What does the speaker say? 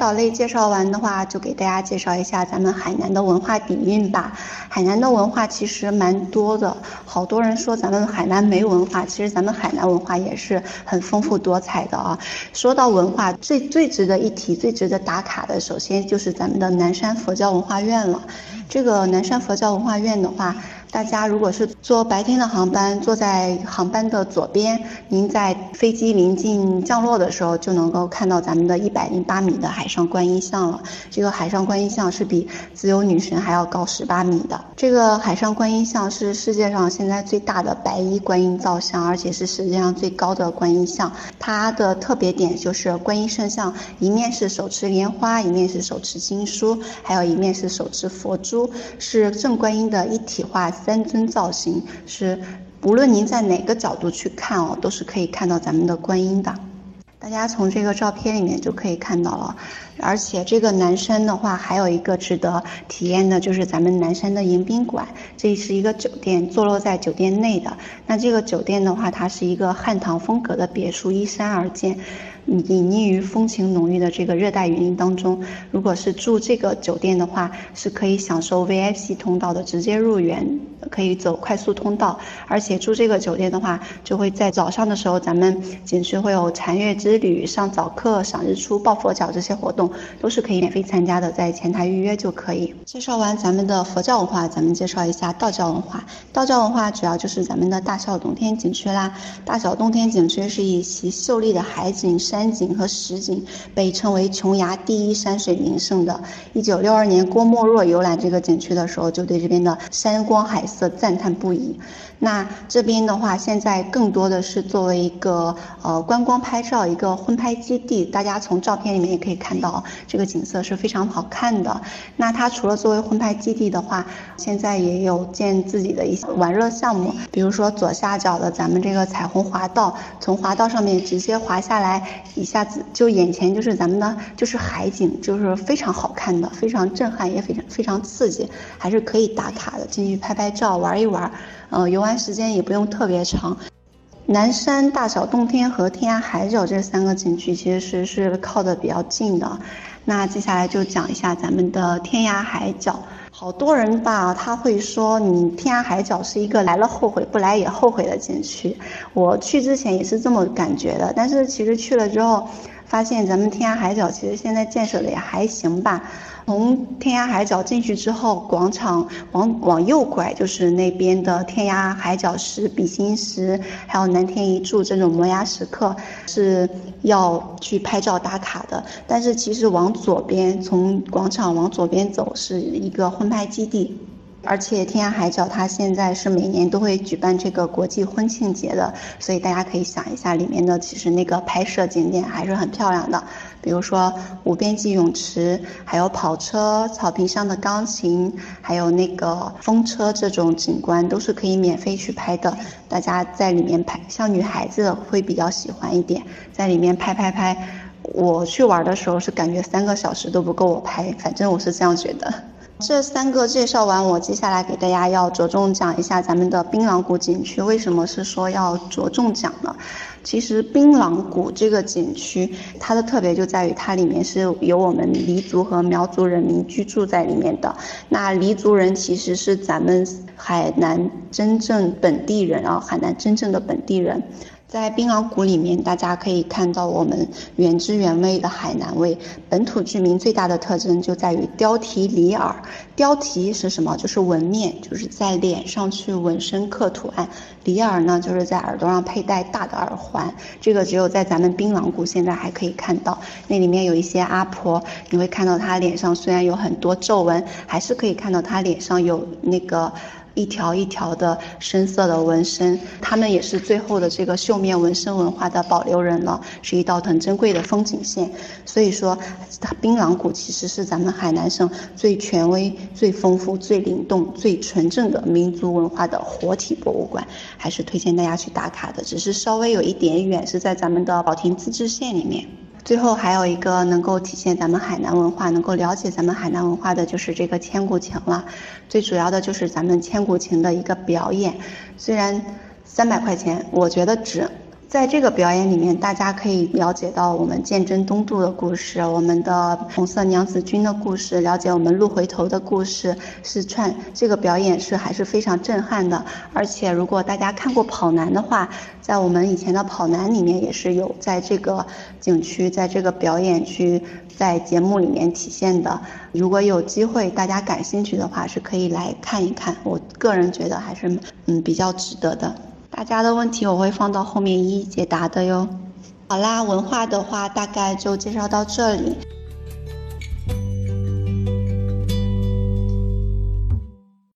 岛类介绍完的话，就给大家介绍一下咱们海南的文化底蕴吧。海南的文化其实蛮多的，好多人说咱们海南没文化，其实咱们海南文化也是很丰富多彩的啊。说到文化，最最值得一提、最值得打卡的，首先就是咱们的南山佛教文化院了。这个南山佛教文化院的话。大家如果是坐白天的航班，坐在航班的左边，您在飞机临近降落的时候，就能够看到咱们的一百零八米的海上观音像了。这个海上观音像是比自由女神还要高十八米的。这个海上观音像是世界上现在最大的白衣观音造像，而且是世界上最高的观音像。它的特别点就是观音圣像一面是手持莲花，一面是手持经书，还有一面是手持佛珠，是正观音的一体化。三尊造型是，无论您在哪个角度去看哦，都是可以看到咱们的观音的。大家从这个照片里面就可以看到了。而且这个南山的话，还有一个值得体验的，就是咱们南山的迎宾馆。这是一个酒店，坐落在酒店内的。那这个酒店的话，它是一个汉唐风格的别墅，依山而建。隐匿于风情浓郁的这个热带雨林当中。如果是住这个酒店的话，是可以享受 VIP 通道的直接入园，可以走快速通道。而且住这个酒店的话，就会在早上的时候，咱们景区会有禅悦之旅、上早课、赏日出、抱佛脚这些活动，都是可以免费参加的，在前台预约就可以。介绍完咱们的佛教文化，咱们介绍一下道教文化。道教文化主要就是咱们的大小洞天景区啦。大小洞天景区是以其秀丽的海景山。山景和实景被称为琼崖第一山水名胜的。一九六二年，郭沫若游览这个景区的时候，就对这边的山光海色赞叹不已。那这边的话，现在更多的是作为一个呃观光拍照一个婚拍基地。大家从照片里面也可以看到，这个景色是非常好看的。那它除了作为婚拍基地的话，现在也有建自己的一些玩乐项目，比如说左下角的咱们这个彩虹滑道，从滑道上面直接滑下来，一下子就眼前就是咱们的就是海景，就是非常好看的，非常震撼，也非常非常刺激，还是可以打卡的，进去拍拍照，玩一玩。呃，游玩时间也不用特别长。南山大小洞天和天涯海角这三个景区其实是是靠的比较近的。那接下来就讲一下咱们的天涯海角。好多人吧，他会说你天涯海角是一个来了后悔，不来也后悔的景区。我去之前也是这么感觉的，但是其实去了之后，发现咱们天涯海角其实现在建设的也还行吧。从天涯海角进去之后，广场往往右拐就是那边的天涯海角石、比心石，还有南天一柱这种摩崖石刻是要去拍照打卡的。但是其实往左边，从广场往左边走是一个婚拍基地。而且天涯海角它现在是每年都会举办这个国际婚庆节的，所以大家可以想一下里面的其实那个拍摄景点还是很漂亮的，比如说无边际泳池，还有跑车、草坪上的钢琴，还有那个风车这种景观都是可以免费去拍的。大家在里面拍，像女孩子会比较喜欢一点，在里面拍拍拍。我去玩的时候是感觉三个小时都不够我拍，反正我是这样觉得。这三个介绍完，我接下来给大家要着重讲一下咱们的槟榔谷景区。为什么是说要着重讲呢？其实槟榔谷这个景区，它的特别就在于它里面是有我们黎族和苗族人民居住在里面的。那黎族人其实是咱们海南真正本地人啊，海南真正的本地人。在槟榔谷里面，大家可以看到我们原汁原味的海南味。本土居民最大的特征就在于雕题里耳。雕题是什么？就是纹面，就是在脸上去纹身刻图案。里耳呢，就是在耳朵上佩戴大的耳环。这个只有在咱们槟榔谷现在还可以看到。那里面有一些阿婆，你会看到她脸上虽然有很多皱纹，还是可以看到她脸上有那个。一条一条的深色的纹身，他们也是最后的这个绣面纹身文化的保留人了，是一道很珍贵的风景线。所以说，槟榔谷其实是咱们海南省最权威、最丰富、最灵动、最纯正的民族文化的活体博物馆，还是推荐大家去打卡的。只是稍微有一点远，是在咱们的保亭自治县里面。最后还有一个能够体现咱们海南文化、能够了解咱们海南文化的，就是这个千古情了。最主要的就是咱们千古情的一个表演，虽然三百块钱，我觉得值。在这个表演里面，大家可以了解到我们鉴真东渡的故事，我们的红色娘子军的故事，了解我们鹿回头的故事，是串这个表演是还是非常震撼的。而且如果大家看过跑男的话，在我们以前的跑男里面也是有在这个景区，在这个表演区，在节目里面体现的。如果有机会，大家感兴趣的话，是可以来看一看。我个人觉得还是嗯比较值得的。大家的问题我会放到后面一一解答的哟。好啦，文化的话大概就介绍到这里。